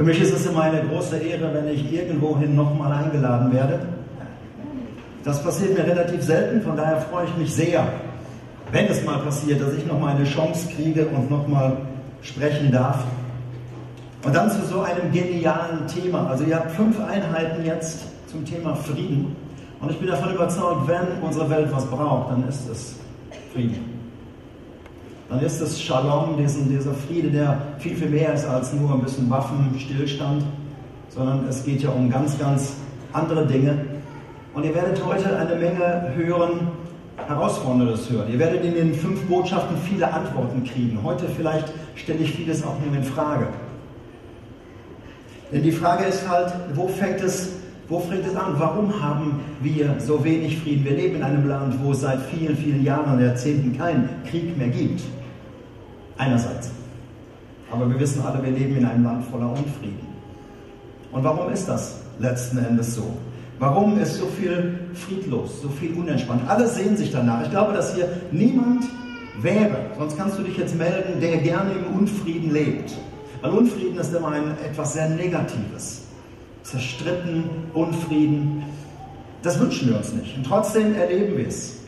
Für mich ist es immer eine große Ehre, wenn ich irgendwohin nochmal eingeladen werde. Das passiert mir relativ selten, von daher freue ich mich sehr, wenn es mal passiert, dass ich nochmal eine Chance kriege und nochmal sprechen darf. Und dann zu so einem genialen Thema. Also ihr habt fünf Einheiten jetzt zum Thema Frieden. Und ich bin davon überzeugt, wenn unsere Welt was braucht, dann ist es Frieden. Dann ist es Shalom, diesen, dieser Friede, der viel, viel mehr ist als nur ein bisschen Waffenstillstand, sondern es geht ja um ganz, ganz andere Dinge. Und ihr werdet heute eine Menge hören, Herausforderndes hören. Ihr werdet in den fünf Botschaften viele Antworten kriegen. Heute vielleicht stelle ich vieles auch nur in Frage. Denn die Frage ist halt, wo fängt es, wo fängt es an? Warum haben wir so wenig Frieden? Wir leben in einem Land, wo es seit vielen, vielen Jahren und Jahrzehnten keinen Krieg mehr gibt. Einerseits. Aber wir wissen alle, wir leben in einem Land voller Unfrieden. Und warum ist das letzten Endes so? Warum ist so viel friedlos, so viel unentspannt? Alle sehen sich danach. Ich glaube, dass hier niemand wäre, sonst kannst du dich jetzt melden, der gerne im Unfrieden lebt. Weil Unfrieden ist immer ein, etwas sehr Negatives. Zerstritten, Unfrieden. Das wünschen wir uns nicht. Und trotzdem erleben wir es.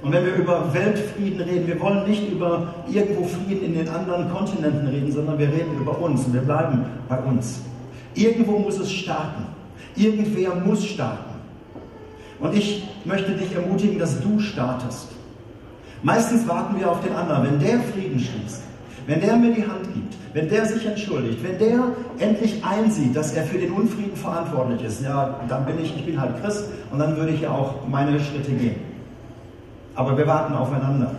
Und wenn wir über Weltfrieden reden, wir wollen nicht über irgendwo Frieden in den anderen Kontinenten reden, sondern wir reden über uns und wir bleiben bei uns. Irgendwo muss es starten. Irgendwer muss starten. Und ich möchte dich ermutigen, dass du startest. Meistens warten wir auf den anderen. Wenn der Frieden schließt, wenn der mir die Hand gibt, wenn der sich entschuldigt, wenn der endlich einsieht, dass er für den Unfrieden verantwortlich ist, ja, dann bin ich, ich bin halt Christ und dann würde ich ja auch meine Schritte gehen. Aber wir warten aufeinander.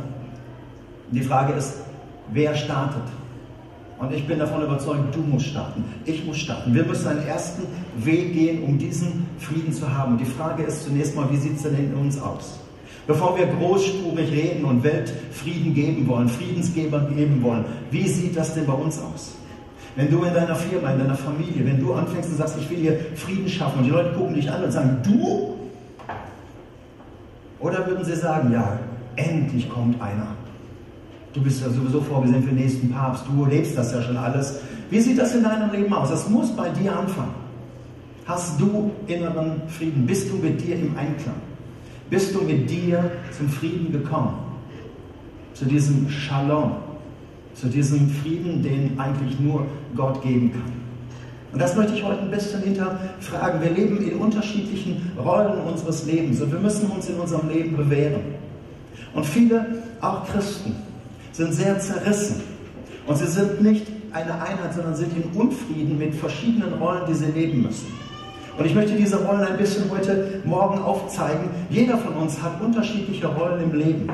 Die Frage ist, wer startet? Und ich bin davon überzeugt, du musst starten. Ich muss starten. Wir müssen einen ersten Weg gehen, um diesen Frieden zu haben. Und die Frage ist zunächst mal, wie sieht es denn in uns aus? Bevor wir großspurig reden und Weltfrieden geben wollen, Friedensgeber geben wollen, wie sieht das denn bei uns aus? Wenn du in deiner Firma, in deiner Familie, wenn du anfängst und sagst, ich will hier Frieden schaffen und die Leute gucken dich an und sagen, du? Oder würden sie sagen, ja, endlich kommt einer. Du bist ja sowieso vorgesehen für den nächsten Papst, du lebst das ja schon alles. Wie sieht das in deinem Leben aus? Das muss bei dir anfangen. Hast du inneren Frieden? Bist du mit dir im Einklang? bist du mit dir zum Frieden gekommen. Zu diesem Shalom, zu diesem Frieden, den eigentlich nur Gott geben kann. Und das möchte ich heute ein bisschen hinterfragen. Wir leben in unterschiedlichen Rollen unseres Lebens und wir müssen uns in unserem Leben bewähren. Und viele, auch Christen, sind sehr zerrissen. Und sie sind nicht eine Einheit, sondern sind in Unfrieden mit verschiedenen Rollen, die sie leben müssen. Und ich möchte diese Rollen ein bisschen heute Morgen aufzeigen. Jeder von uns hat unterschiedliche Rollen im Leben.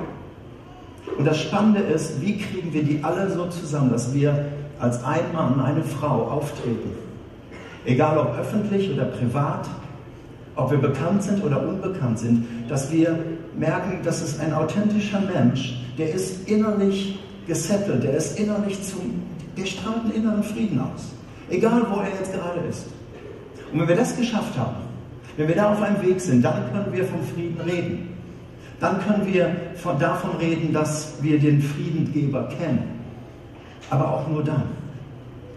Und das Spannende ist, wie kriegen wir die alle so zusammen, dass wir als ein Mann, eine Frau auftreten. Egal ob öffentlich oder privat, ob wir bekannt sind oder unbekannt sind, dass wir merken, dass es ein authentischer Mensch, der ist innerlich gesettelt, der ist innerlich zum, der strahlt einen inneren Frieden aus. Egal wo er jetzt gerade ist. Und wenn wir das geschafft haben, wenn wir da auf einem Weg sind, dann können wir vom Frieden reden. Dann können wir von, davon reden, dass wir den Friedengeber kennen. Aber auch nur dann.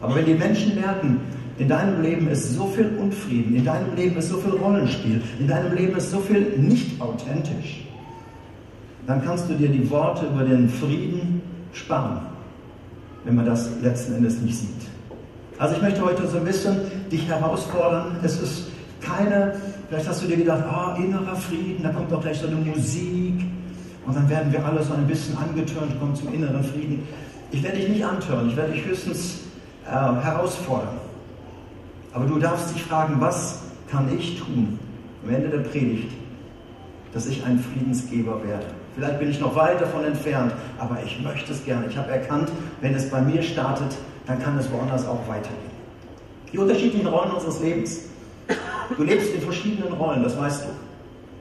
Aber wenn die Menschen merken, in deinem Leben ist so viel Unfrieden, in deinem Leben ist so viel Rollenspiel, in deinem Leben ist so viel nicht authentisch, dann kannst du dir die Worte über den Frieden sparen, wenn man das letzten Endes nicht sieht. Also ich möchte heute so ein bisschen dich herausfordern. Es ist keine, vielleicht hast du dir gedacht, ah, innerer Frieden, da kommt doch gleich so eine Musik und dann werden wir alle so ein bisschen angetörnt, kommen zum inneren Frieden. Ich werde dich nicht antören, ich werde dich höchstens äh, herausfordern. Aber du darfst dich fragen, was kann ich tun am Ende der Predigt, dass ich ein Friedensgeber werde? Vielleicht bin ich noch weit davon entfernt, aber ich möchte es gerne. Ich habe erkannt, wenn es bei mir startet, dann kann es woanders auch weitergehen. Die unterschiedlichen Rollen unseres Lebens. Du lebst in verschiedenen Rollen, das weißt du.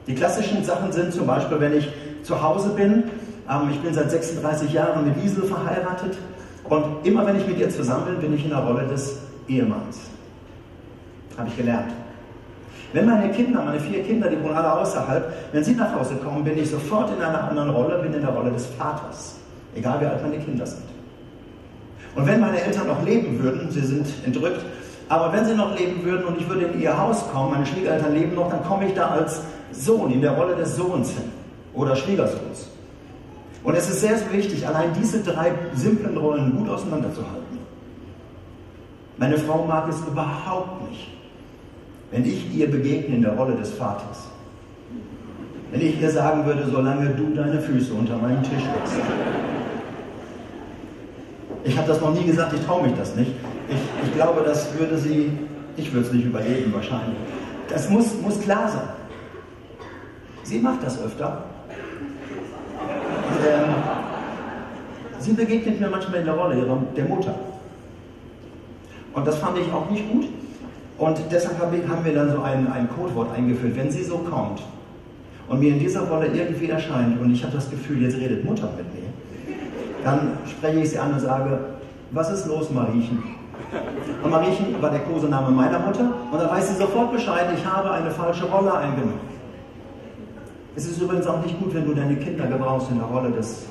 Die klassischen Sachen sind zum Beispiel, wenn ich zu Hause bin, ähm, ich bin seit 36 Jahren mit Liesel verheiratet und immer wenn ich mit ihr zusammen bin, bin ich in der Rolle des Ehemanns. Habe ich gelernt. Wenn meine Kinder, meine vier Kinder, die wohnen alle außerhalb, wenn sie nach Hause kommen, bin ich sofort in einer anderen Rolle, bin in der Rolle des Vaters. Egal wie alt meine Kinder sind. Und wenn meine Eltern noch leben würden, sie sind entrückt, aber wenn sie noch leben würden und ich würde in ihr Haus kommen, meine Schwiegereltern leben noch, dann komme ich da als Sohn, in der Rolle des Sohns hin oder Schwiegersohns. Und es ist sehr, sehr wichtig, allein diese drei simplen Rollen gut auseinanderzuhalten. Meine Frau mag es überhaupt nicht, wenn ich ihr begegne in der Rolle des Vaters. Wenn ich ihr sagen würde, solange du deine Füße unter meinen Tisch legst. Ich habe das noch nie gesagt, ich traue mich das nicht. Ich, ich glaube, das würde sie, ich würde es nicht überleben wahrscheinlich. Das muss, muss klar sein. Sie macht das öfter. Ähm, sie begegnet mir manchmal in der Rolle ihrer, der Mutter. Und das fand ich auch nicht gut. Und deshalb haben wir dann so ein, ein Codewort eingeführt. Wenn sie so kommt und mir in dieser Rolle irgendwie erscheint und ich habe das Gefühl, jetzt redet Mutter mit mir, dann spreche ich sie an und sage, was ist los, Mariechen? Und Mariechen war der Kosename meiner Mutter und dann weiß sie sofort Bescheid, ich habe eine falsche Rolle eingenommen. Es ist übrigens auch nicht gut, wenn du deine Kinder gebrauchst in der Rolle des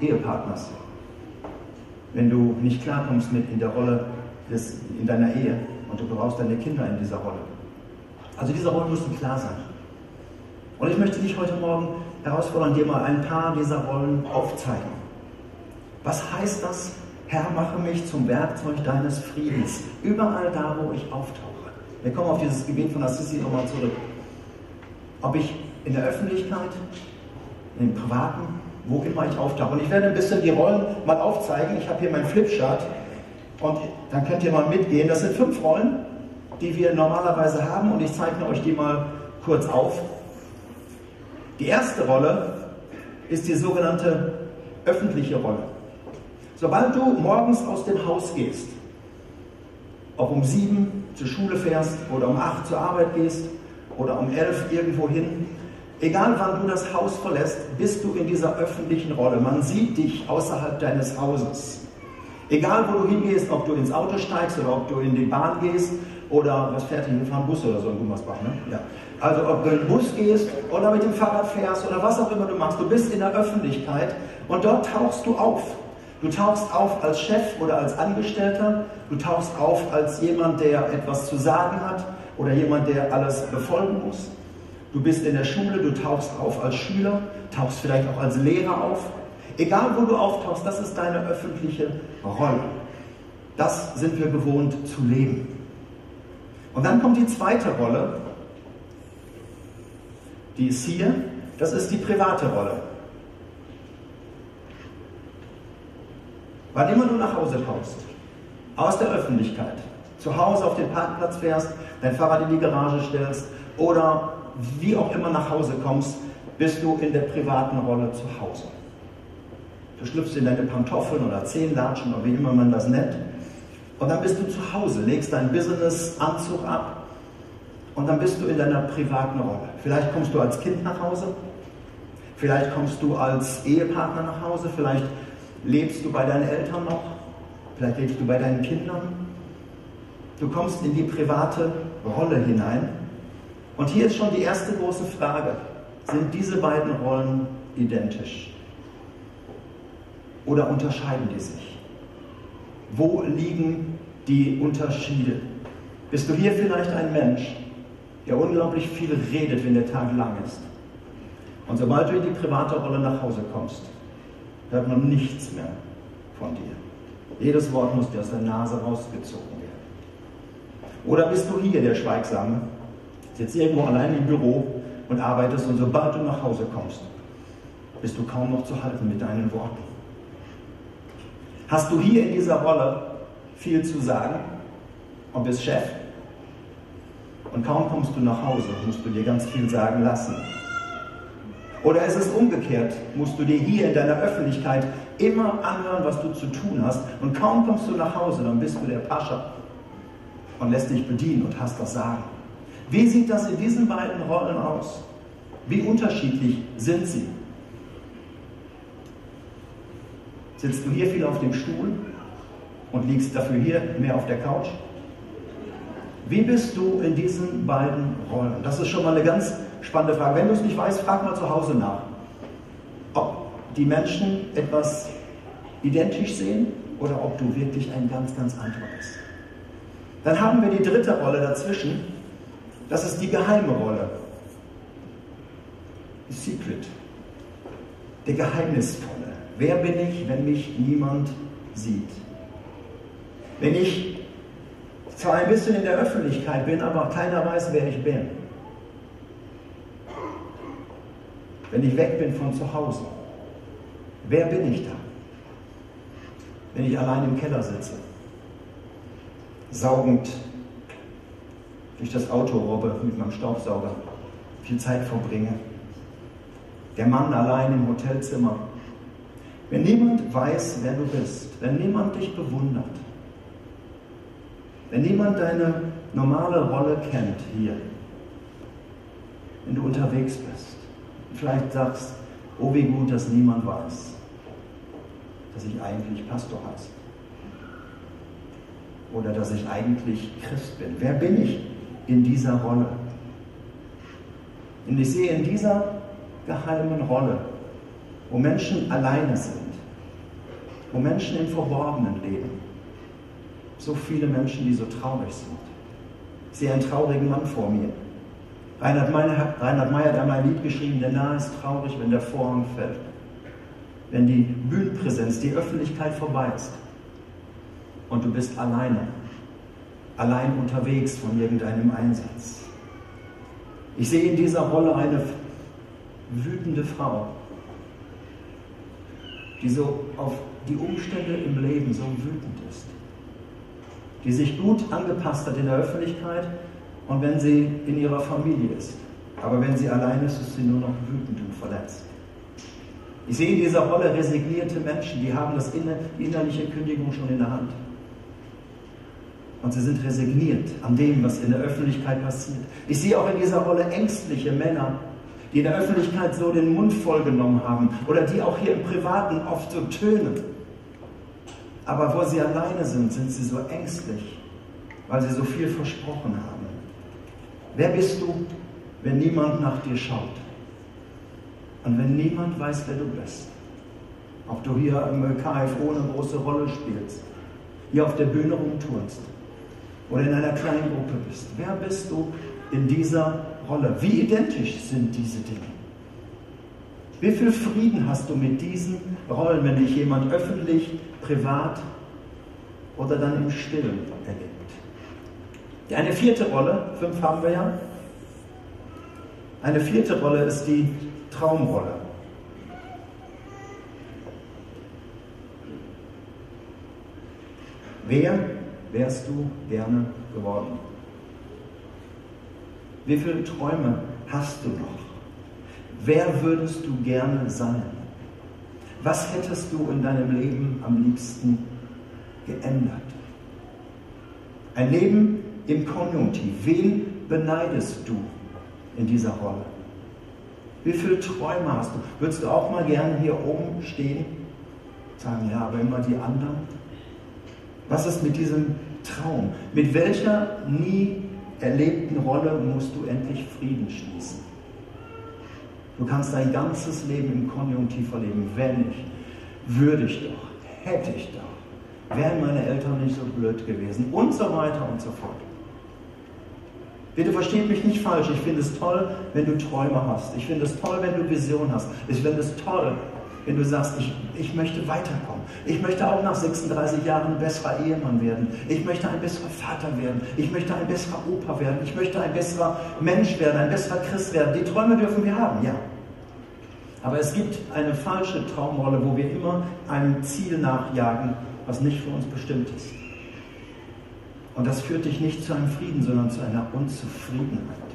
Ehepartners. Wenn du nicht klarkommst mit in der Rolle des, in deiner Ehe und du brauchst deine Kinder in dieser Rolle. Also diese Rollen müssen klar sein. Und ich möchte dich heute Morgen herausfordern, dir mal ein paar dieser Rollen aufzeigen. Was heißt das? Herr, mache mich zum Werkzeug deines Friedens. Überall da, wo ich auftauche. Wir kommen auf dieses Gebet von Assisi nochmal zurück. Ob ich in der Öffentlichkeit, in den Privaten, wo immer ich auftauche. Und ich werde ein bisschen die Rollen mal aufzeigen. Ich habe hier meinen Flipchart und dann könnt ihr mal mitgehen. Das sind fünf Rollen, die wir normalerweise haben und ich zeichne euch die mal kurz auf. Die erste Rolle ist die sogenannte öffentliche Rolle. Sobald du morgens aus dem Haus gehst, ob um sieben zur Schule fährst oder um acht zur Arbeit gehst oder um elf irgendwo hin, egal wann du das Haus verlässt, bist du in dieser öffentlichen Rolle. Man sieht dich außerhalb deines Hauses. Egal wo du hingehst, ob du ins Auto steigst oder ob du in die Bahn gehst oder was fährt hier, wir fahren Bus oder so in Gummersbach, ne? Ja. Also ob du in den Bus gehst oder mit dem Fahrrad fährst oder was auch immer du machst, du bist in der Öffentlichkeit und dort tauchst du auf. Du tauchst auf als Chef oder als Angestellter, du tauchst auf als jemand, der etwas zu sagen hat oder jemand, der alles befolgen muss. Du bist in der Schule, du tauchst auf als Schüler, tauchst vielleicht auch als Lehrer auf. Egal wo du auftauchst, das ist deine öffentliche Rolle. Das sind wir gewohnt zu leben. Und dann kommt die zweite Rolle, die ist hier, das ist die private Rolle. Wann immer du nach Hause kommst, aus der Öffentlichkeit, zu Hause auf den Parkplatz fährst, dein Fahrrad in die Garage stellst oder wie auch immer nach Hause kommst, bist du in der privaten Rolle zu Hause. Du schlüpfst in deine Pantoffeln oder Zehenlatschen oder wie immer man das nennt. Und dann bist du zu Hause, legst deinen Business-Anzug ab und dann bist du in deiner privaten Rolle. Vielleicht kommst du als Kind nach Hause, vielleicht kommst du als Ehepartner nach Hause, vielleicht lebst du bei deinen Eltern noch, vielleicht lebst du bei deinen Kindern. Du kommst in die private Rolle hinein. Und hier ist schon die erste große Frage. Sind diese beiden Rollen identisch? Oder unterscheiden die sich? Wo liegen die Unterschiede? Bist du hier vielleicht ein Mensch, der unglaublich viel redet, wenn der Tag lang ist? Und sobald du in die private Rolle nach Hause kommst, hört man nichts mehr von dir. Jedes Wort muss dir aus der Nase rausgezogen werden. Oder bist du hier der Schweigsame, sitzt irgendwo allein im Büro und arbeitest und sobald du nach Hause kommst, bist du kaum noch zu halten mit deinen Worten. Hast du hier in dieser Rolle viel zu sagen und bist Chef? Und kaum kommst du nach Hause, musst du dir ganz viel sagen lassen. Oder ist es umgekehrt? Musst du dir hier in deiner Öffentlichkeit immer anhören, was du zu tun hast und kaum kommst du nach Hause, dann bist du der Pascha und lässt dich bedienen und hast das Sagen. Wie sieht das in diesen beiden Rollen aus? Wie unterschiedlich sind sie? Sitzt du hier viel auf dem Stuhl und liegst dafür hier mehr auf der Couch? Wie bist du in diesen beiden Rollen? Das ist schon mal eine ganz spannende Frage. Wenn du es nicht weißt, frag mal zu Hause nach, ob die Menschen etwas identisch sehen oder ob du wirklich ein ganz, ganz anderer bist. Dann haben wir die dritte Rolle dazwischen. Das ist die geheime Rolle. Secret. Der Geheimnisvolle. Wer bin ich, wenn mich niemand sieht? Wenn ich zwar ein bisschen in der Öffentlichkeit bin, aber keiner weiß, wer ich bin. Wenn ich weg bin von zu Hause, wer bin ich da? Wenn ich allein im Keller sitze, saugend durch das Auto robbe mit meinem Staubsauger, viel Zeit verbringe. Der Mann allein im Hotelzimmer. Wenn niemand weiß, wer du bist, wenn niemand dich bewundert, wenn niemand deine normale Rolle kennt hier, wenn du unterwegs bist, vielleicht sagst, oh wie gut, dass niemand weiß, dass ich eigentlich Pastor heiße. Oder dass ich eigentlich Christ bin. Wer bin ich in dieser Rolle? Und ich sehe in dieser geheimen Rolle, wo Menschen alleine sind, wo Menschen im Verborgenen leben, so viele Menschen, die so traurig sind. Ich sehe einen traurigen Mann vor mir. Reinhard Meyer, Reinhard Meyer hat einmal ein Lied geschrieben, der Nahe ist traurig, wenn der Vorhang fällt. Wenn die Bühnenpräsenz, die Öffentlichkeit vorbei ist. Und du bist alleine. Allein unterwegs von irgendeinem Einsatz. Ich sehe in dieser Rolle eine wütende Frau, die so auf die Umstände im Leben so wütend ist die sich gut angepasst hat in der Öffentlichkeit und wenn sie in ihrer Familie ist. Aber wenn sie allein ist, ist sie nur noch wütend und verletzt. Ich sehe in dieser Rolle resignierte Menschen, die haben das inner, die innerliche Kündigung schon in der Hand. Und sie sind resigniert an dem, was in der Öffentlichkeit passiert. Ich sehe auch in dieser Rolle ängstliche Männer, die in der Öffentlichkeit so den Mund vollgenommen haben oder die auch hier im Privaten oft so tönen aber wo sie alleine sind, sind sie so ängstlich, weil sie so viel versprochen haben. Wer bist du, wenn niemand nach dir schaut? Und wenn niemand weiß, wer du bist? Ob du hier im KFO eine große Rolle spielst, hier auf der Bühne rumturnst oder in einer kleinen Gruppe bist. Wer bist du in dieser Rolle? Wie identisch sind diese Dinge? Wie viel Frieden hast du mit diesen Rollen, wenn dich jemand öffentlich, privat oder dann im Stillen erlebt? Eine vierte Rolle, fünf haben wir ja. Eine vierte Rolle ist die Traumrolle. Wer wärst du gerne geworden? Wie viele Träume hast du noch? Wer würdest du gerne sein? Was hättest du in deinem Leben am liebsten geändert? Ein Leben im Konjunktiv. Wen beneidest du in dieser Rolle? Wie viele Träume hast du? Würdest du auch mal gerne hier oben stehen? Sagen, ja, aber immer die anderen. Was ist mit diesem Traum? Mit welcher nie erlebten Rolle musst du endlich Frieden schließen? Du kannst dein ganzes Leben im Konjunktiv verleben. Wenn ich, würde ich doch, hätte ich doch, wären meine Eltern nicht so blöd gewesen und so weiter und so fort. Bitte versteht mich nicht falsch. Ich finde es toll, wenn du Träume hast. Ich finde es toll, wenn du Vision hast. Ich finde es toll, wenn du sagst, ich, ich möchte weiterkommen. Ich möchte auch nach 36 Jahren ein besserer Ehemann werden. Ich möchte ein besserer Vater werden. Ich möchte ein besserer Opa werden. Ich möchte ein besserer Mensch werden, ein besserer Christ werden. Die Träume dürfen wir haben, ja. Aber es gibt eine falsche Traumrolle, wo wir immer einem Ziel nachjagen, was nicht für uns bestimmt ist. Und das führt dich nicht zu einem Frieden, sondern zu einer Unzufriedenheit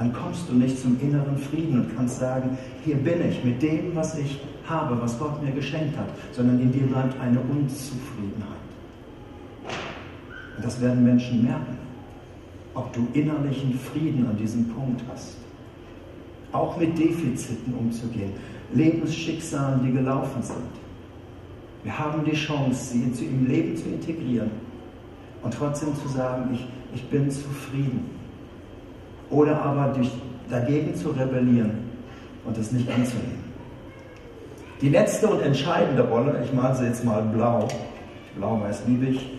dann kommst du nicht zum inneren Frieden und kannst sagen, hier bin ich mit dem, was ich habe, was Gott mir geschenkt hat, sondern in dir bleibt eine Unzufriedenheit. Und das werden Menschen merken, ob du innerlichen Frieden an diesem Punkt hast. Auch mit Defiziten umzugehen, Lebensschicksalen, die gelaufen sind. Wir haben die Chance, sie im Leben zu integrieren und trotzdem zu sagen, ich, ich bin zufrieden oder aber dich dagegen zu rebellieren und es nicht anzunehmen. Die letzte und entscheidende Rolle, ich male sie jetzt mal blau, blau-weiß liebe ich,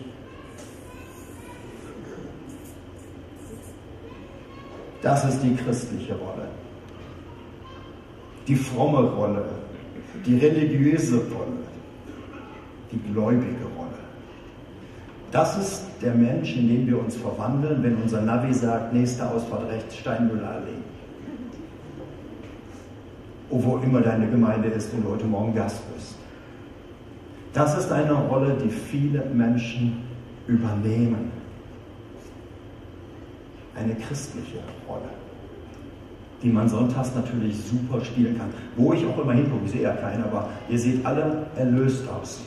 das ist die christliche Rolle. Die fromme Rolle, die religiöse Rolle, die gläubige. Das ist der Mensch, in den wir uns verwandeln, wenn unser Navi sagt, nächste Ausfahrt rechts, Steinmüllerallee. Oh, wo immer deine Gemeinde ist, wo du heute Morgen Gast bist. Das ist eine Rolle, die viele Menschen übernehmen. Eine christliche Rolle, die man sonntags natürlich super spielen kann. Wo ich auch immer hingucke, ich sehe ja keinen, aber ihr seht alle erlöst aus.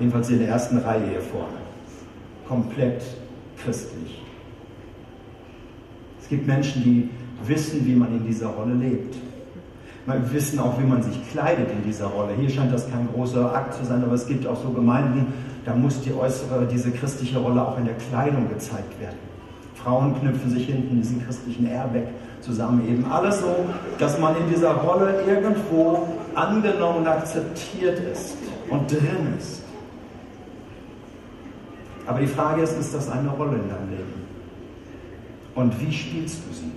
Jedenfalls in der ersten Reihe hier vorne. Komplett christlich. Es gibt Menschen, die wissen, wie man in dieser Rolle lebt. Wir wissen auch, wie man sich kleidet in dieser Rolle. Hier scheint das kein großer Akt zu sein, aber es gibt auch so Gemeinden, da muss die äußere, diese christliche Rolle auch in der Kleidung gezeigt werden. Frauen knüpfen sich hinten diesen christlichen Airbag zusammen. Eben alles so, dass man in dieser Rolle irgendwo angenommen und akzeptiert ist und drin ist. Aber die Frage ist, ist das eine Rolle in deinem Leben? Und wie spielst du sie?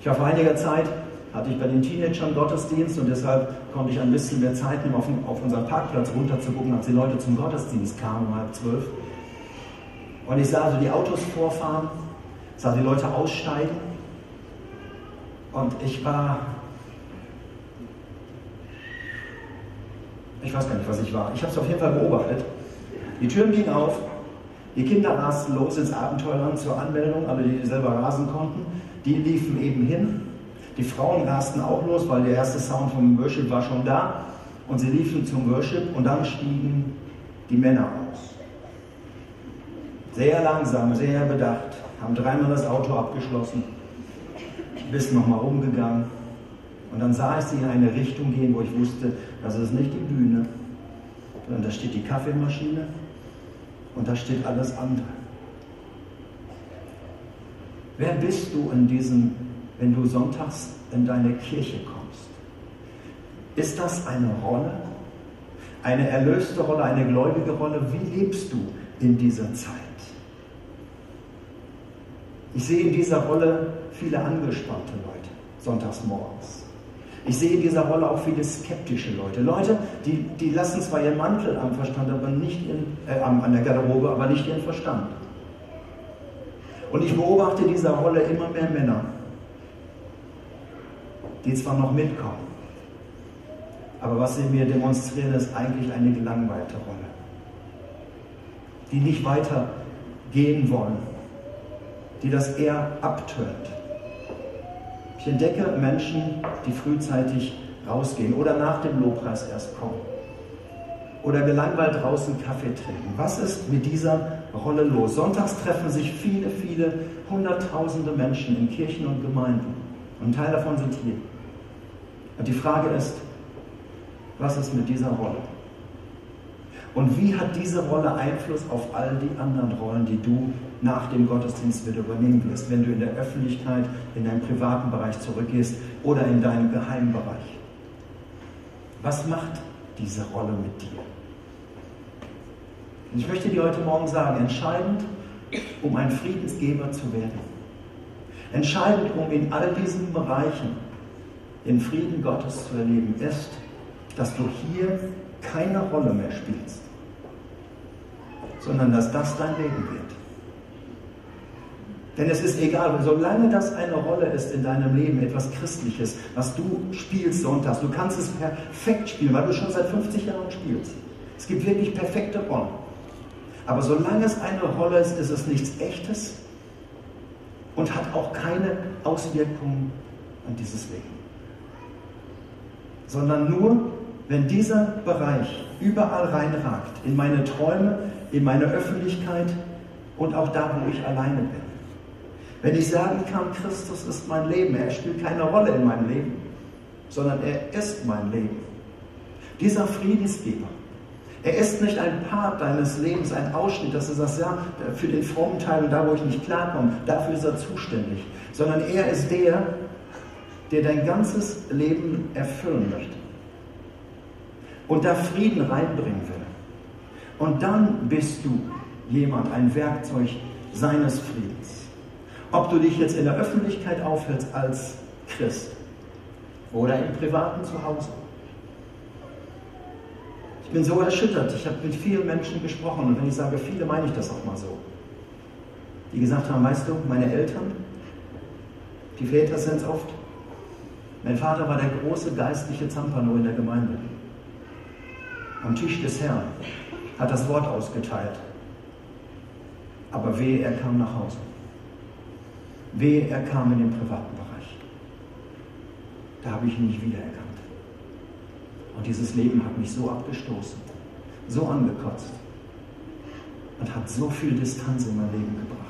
Ich war vor einiger Zeit, hatte ich bei den Teenagern Gottesdienst und deshalb konnte ich ein bisschen mehr Zeit nehmen, auf, auf unseren Parkplatz runter zu gucken, als die Leute zum Gottesdienst kamen um halb zwölf. Und ich sah also die Autos vorfahren, sah die Leute aussteigen und ich war, ich weiß gar nicht, was ich war. Ich habe es auf jeden Fall beobachtet. Die Türen gingen auf, die Kinder rasten los ins Abenteuerland zur Anmeldung, alle die selber rasen konnten, die liefen eben hin. Die Frauen rasten auch los, weil der erste Sound vom Worship war schon da. Und sie liefen zum Worship und dann stiegen die Männer aus. Sehr langsam, sehr bedacht, haben dreimal das Auto abgeschlossen, bis nochmal rumgegangen. Und dann sah ich sie in eine Richtung gehen, wo ich wusste, das ist nicht die Bühne, sondern da steht die Kaffeemaschine und da steht alles andere. Wer bist du in diesem, wenn du sonntags in deine Kirche kommst? Ist das eine Rolle? Eine erlöste Rolle, eine gläubige Rolle? Wie lebst du in dieser Zeit? Ich sehe in dieser Rolle viele angespannte Leute, sonntags morgens. Ich sehe in dieser Rolle auch viele skeptische Leute. Leute, die, die lassen zwar ihren Mantel am Verstand, aber nicht in, äh, an der Garderobe, aber nicht ihren Verstand. Und ich beobachte in dieser Rolle immer mehr Männer, die zwar noch mitkommen, aber was sie mir demonstrieren, ist eigentlich eine gelangweilte Rolle. Die nicht weiter gehen wollen, die das eher abtönt. Ich entdecke Menschen, die frühzeitig rausgehen oder nach dem Lobpreis erst kommen. Oder gelangweilt draußen Kaffee trinken. Was ist mit dieser Rolle los? Sonntags treffen sich viele, viele hunderttausende Menschen in Kirchen und Gemeinden. Und ein Teil davon sind hier. Und die Frage ist, was ist mit dieser Rolle? Und wie hat diese Rolle Einfluss auf all die anderen Rollen, die du nach dem Gottesdienst wieder übernehmen wirst, wenn du in der Öffentlichkeit, in deinem privaten Bereich zurückgehst oder in deinem geheimen Bereich. Was macht diese Rolle mit dir? Und ich möchte dir heute Morgen sagen, entscheidend, um ein Friedensgeber zu werden, entscheidend, um in all diesen Bereichen den Frieden Gottes zu erleben, ist, dass du hier keine Rolle mehr spielst, sondern dass das dein Leben wird. Denn es ist egal, solange das eine Rolle ist in deinem Leben, etwas Christliches, was du spielst sonntags, du kannst es perfekt spielen, weil du schon seit 50 Jahren spielst. Es gibt wirklich perfekte Rollen. Aber solange es eine Rolle ist, ist es nichts Echtes und hat auch keine Auswirkungen an dieses Leben. Sondern nur, wenn dieser Bereich überall reinragt, in meine Träume, in meine Öffentlichkeit und auch da, wo ich alleine bin. Wenn ich sagen kann, Christus ist mein Leben, er spielt keine Rolle in meinem Leben, sondern er ist mein Leben. Dieser Friedensgeber, er ist nicht ein Part deines Lebens, ein Ausschnitt, dass du sagst, ja, für den frommen Teil und da, wo ich nicht klarkomme, dafür ist er zuständig, sondern er ist der, der dein ganzes Leben erfüllen möchte und da Frieden reinbringen will. Und dann bist du jemand, ein Werkzeug seines Friedens. Ob du dich jetzt in der Öffentlichkeit aufhältst als Christ oder im privaten Zuhause. Ich bin so erschüttert. Ich habe mit vielen Menschen gesprochen und wenn ich sage viele, meine ich das auch mal so. Die gesagt haben, weißt du, meine Eltern, die Väter sind es oft. Mein Vater war der große geistliche Zampano in der Gemeinde. Am Tisch des Herrn hat das Wort ausgeteilt. Aber wehe, er kam nach Hause. Wehe, er kam in den privaten Bereich. Da habe ich ihn nicht wiedererkannt. Und dieses Leben hat mich so abgestoßen, so angekotzt und hat so viel Distanz in mein Leben gebracht.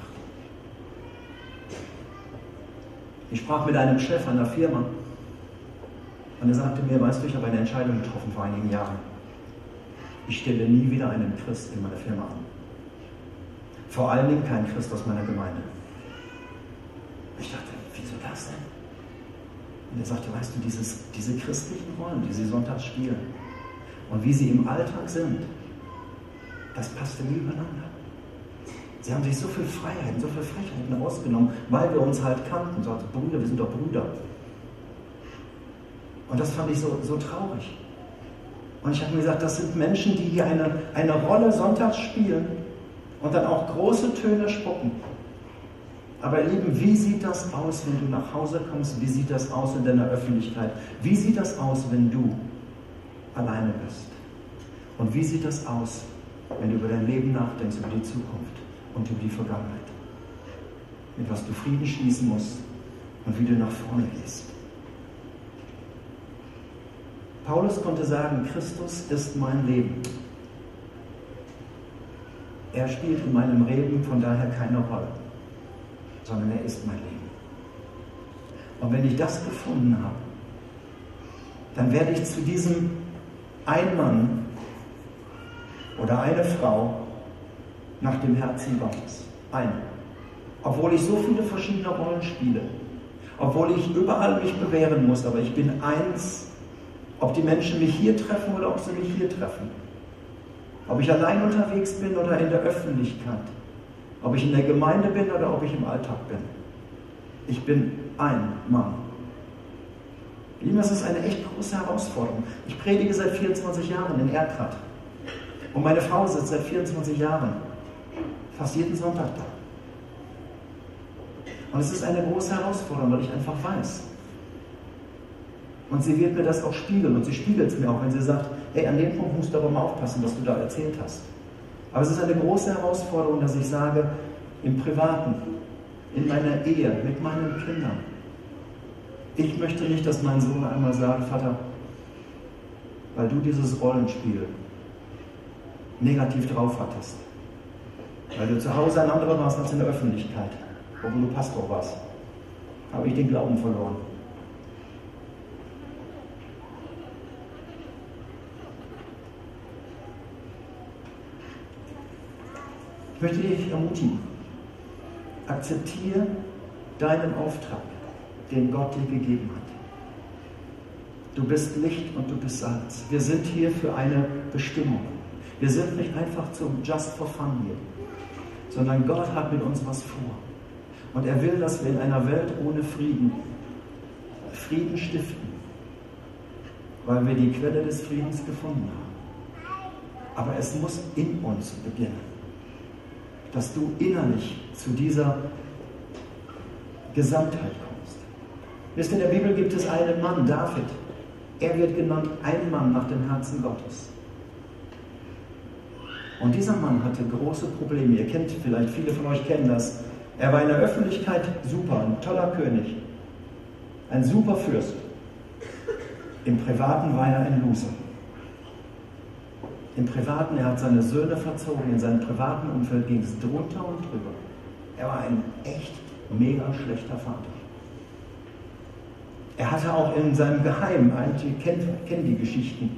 Ich sprach mit einem Chef einer Firma und er sagte mir, weißt du, ich habe eine Entscheidung getroffen vor einigen Jahren. Ich stelle nie wieder einen Christ in meine Firma an. Vor allen Dingen keinen Christ aus meiner Gemeinde. Ich dachte, wieso das denn? Und er sagte, weißt du, dieses, diese christlichen Rollen, die sie sonntags spielen und wie sie im Alltag sind, das passte nie übereinander. Sie haben sich so viel Freiheiten, so viel Frechheiten rausgenommen, weil wir uns halt kannten. So, Brüder, wir sind doch Brüder. Und das fand ich so, so traurig. Und ich habe mir gesagt, das sind Menschen, die hier eine, eine Rolle sonntags spielen und dann auch große Töne spucken. Aber ihr Lieben, wie sieht das aus, wenn du nach Hause kommst? Wie sieht das aus in deiner Öffentlichkeit? Wie sieht das aus, wenn du alleine bist? Und wie sieht das aus, wenn du über dein Leben nachdenkst, über die Zukunft und über die Vergangenheit? Mit was du Frieden schließen musst und wie du nach vorne gehst. Paulus konnte sagen, Christus ist mein Leben. Er spielt in meinem Leben von daher keine Rolle, sondern er ist mein Leben. Und wenn ich das gefunden habe, dann werde ich zu diesem ein Mann oder eine Frau nach dem Herzen Gottes. Ein. Obwohl ich so viele verschiedene Rollen spiele, obwohl ich überall mich bewähren muss, aber ich bin eins, ob die Menschen mich hier treffen oder ob sie mich hier treffen. Ob ich allein unterwegs bin oder in der Öffentlichkeit. Ob ich in der Gemeinde bin oder ob ich im Alltag bin. Ich bin ein Mann. Lieben, das ist eine echt große Herausforderung. Ich predige seit 24 Jahren in Erkrath. Und meine Frau sitzt seit 24 Jahren fast jeden Sonntag da. Und es ist eine große Herausforderung, weil ich einfach weiß. Und sie wird mir das auch spiegeln. Und sie spiegelt es mir auch, wenn sie sagt, hey, an dem Punkt musst du aber mal aufpassen, was du da erzählt hast. Aber es ist eine große Herausforderung, dass ich sage, im Privaten, in meiner Ehe, mit meinen Kindern. Ich möchte nicht, dass mein Sohn einmal sagt, Vater, weil du dieses Rollenspiel negativ drauf hattest, weil du zu Hause ein anderer warst als in der Öffentlichkeit, obwohl du Pastor warst, habe ich den Glauben verloren. Ich möchte dich ermutigen. Akzeptiere deinen Auftrag, den Gott dir gegeben hat. Du bist Licht und du bist Salz. Wir sind hier für eine Bestimmung. Wir sind nicht einfach zum Just for Fun hier, sondern Gott hat mit uns was vor. Und er will, dass wir in einer Welt ohne Frieden Frieden stiften, weil wir die Quelle des Friedens gefunden haben. Aber es muss in uns beginnen dass du innerlich zu dieser Gesamtheit kommst. Wisst ihr, in der Bibel gibt es einen Mann, David. Er wird genannt ein Mann nach dem Herzen Gottes. Und dieser Mann hatte große Probleme. Ihr kennt vielleicht, viele von euch kennen das. Er war in der Öffentlichkeit super, ein toller König, ein super Fürst. Im Privaten war er ein Loser im Privaten, er hat seine Söhne verzogen, in seinem privaten Umfeld ging es drunter und drüber. Er war ein echt mega schlechter Vater. Er hatte auch in seinem Geheim, einige kennen die Geschichten,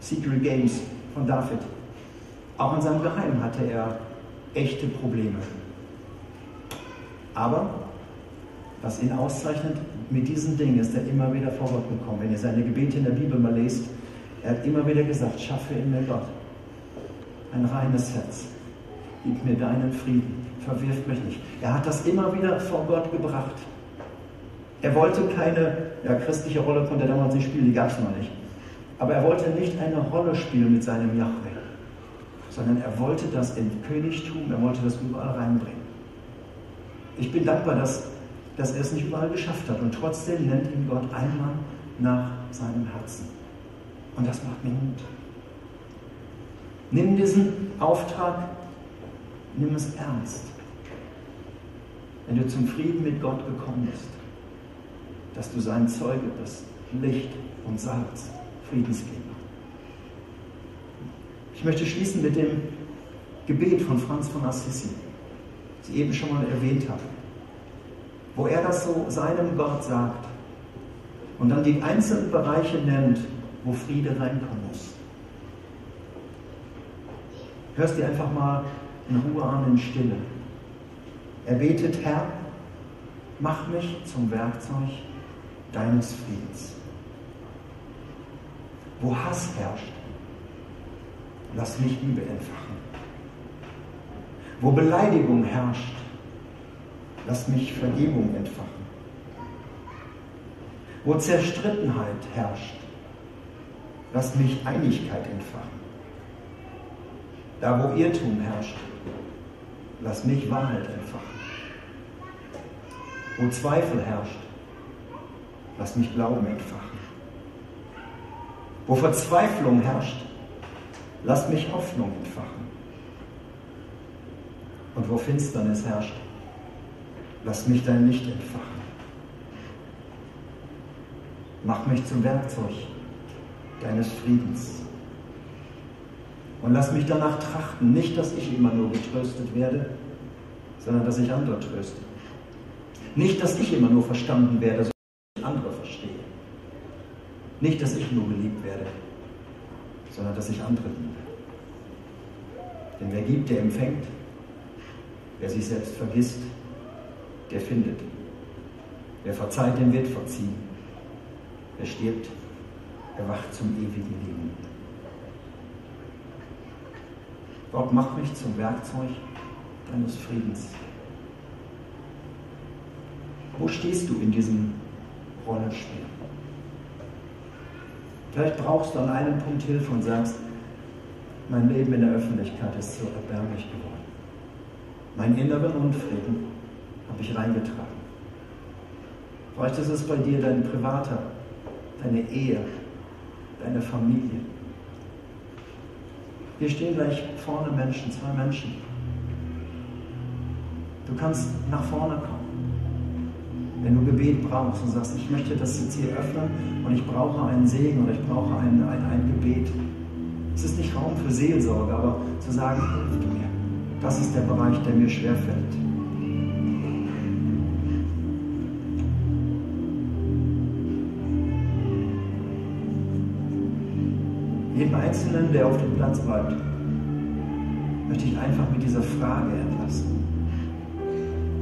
Secret Games von David. Auch in seinem Geheim hatte er echte Probleme. Aber Was ihn auszeichnet, mit diesen Dingen ist er immer wieder vor Gott gekommen. Wenn ihr seine Gebete in der Bibel mal lest, er hat immer wieder gesagt, schaffe in mir Gott ein reines Herz. Gib mir deinen Frieden. Verwirf mich nicht. Er hat das immer wieder vor Gott gebracht. Er wollte keine, ja, christliche Rolle konnte er damals nicht spielen, die gab es noch nicht. Aber er wollte nicht eine Rolle spielen mit seinem Yahweh, sondern er wollte das im Königtum, er wollte das überall reinbringen. Ich bin dankbar, dass, dass er es nicht überall geschafft hat und trotzdem nennt ihn Gott einmal nach seinem Herzen. Und das macht mir Mut. Nimm diesen Auftrag, nimm es ernst. Wenn du zum Frieden mit Gott gekommen bist, dass du sein Zeuge bist, Licht und Salz, Friedensgeber. Ich möchte schließen mit dem Gebet von Franz von Assisi, das ich eben schon mal erwähnt habe, wo er das so seinem Gott sagt und dann die einzelnen Bereiche nennt, wo Friede reinkommen muss. Hörst dir einfach mal in Ruhe an, in Stille. Er betet, Herr, mach mich zum Werkzeug deines Friedens. Wo Hass herrscht, lass mich Liebe entfachen. Wo Beleidigung herrscht, lass mich Vergebung entfachen. Wo Zerstrittenheit herrscht, lass mich Einigkeit entfachen. Da, wo Irrtum herrscht, lass mich Wahrheit entfachen. Wo Zweifel herrscht, lass mich Glauben entfachen. Wo Verzweiflung herrscht, lass mich Hoffnung entfachen. Und wo Finsternis herrscht, lass mich dein Licht entfachen. Mach mich zum Werkzeug deines Friedens. Und lass mich danach trachten, nicht, dass ich immer nur getröstet werde, sondern dass ich andere tröste. Nicht, dass ich immer nur verstanden werde, sondern dass ich andere verstehe. Nicht, dass ich nur geliebt werde, sondern dass ich andere liebe. Denn wer gibt, der empfängt. Wer sich selbst vergisst, der findet. Wer verzeiht, dem wird verziehen. Wer stirbt, erwacht zum ewigen Leben. Gott, mach mich zum Werkzeug deines Friedens. Wo stehst du in diesem Rollenspiel? Vielleicht brauchst du an einem Punkt Hilfe und sagst, mein Leben in der Öffentlichkeit ist so erbärmlich geworden. Meinen inneren Unfrieden habe ich reingetragen. Vielleicht ist es bei dir dein privater, deine Ehe, deine Familie. Hier stehen gleich vorne Menschen, zwei Menschen. Du kannst nach vorne kommen. Wenn du Gebet brauchst und sagst, ich möchte das jetzt hier öffnen und ich brauche einen Segen oder ich brauche ein, ein, ein Gebet. Es ist nicht Raum für Seelsorge, aber zu sagen. Das ist der Bereich, der mir schwerfällt. Jeden Einzelnen, der auf dem Platz bleibt, möchte ich einfach mit dieser Frage entlassen.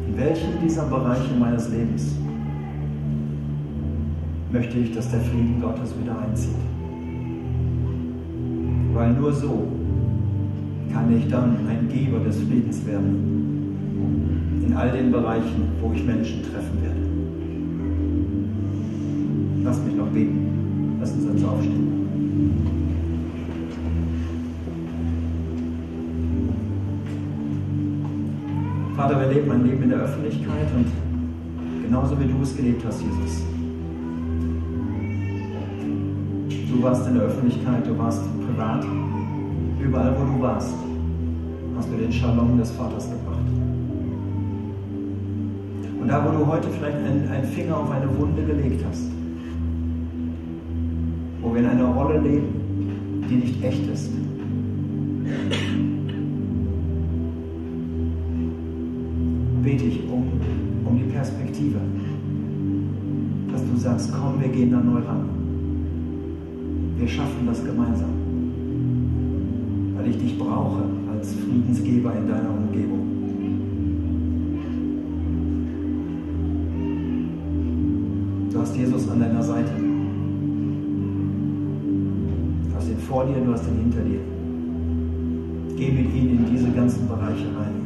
In welchen dieser Bereiche meines Lebens möchte ich, dass der Frieden Gottes wieder einzieht? Weil nur so kann ich dann ein Geber des Friedens werden. In all den Bereichen, wo ich Menschen treffen werde. Vater, wir leben ein Leben in der Öffentlichkeit und genauso wie du es gelebt hast, Jesus. Du warst in der Öffentlichkeit, du warst privat, überall wo du warst, hast du den Shalom des Vaters gebracht. Und da, wo du heute vielleicht einen, einen Finger auf eine Wunde gelegt hast, wo wir in einer Rolle leben, die nicht echt ist, Perspektive, dass du sagst, komm, wir gehen da neu ran. Wir schaffen das gemeinsam, weil ich dich brauche als Friedensgeber in deiner Umgebung. Du hast Jesus an deiner Seite. Du hast ihn vor dir, du hast ihn hinter dir. Geh mit ihm in diese ganzen Bereiche rein.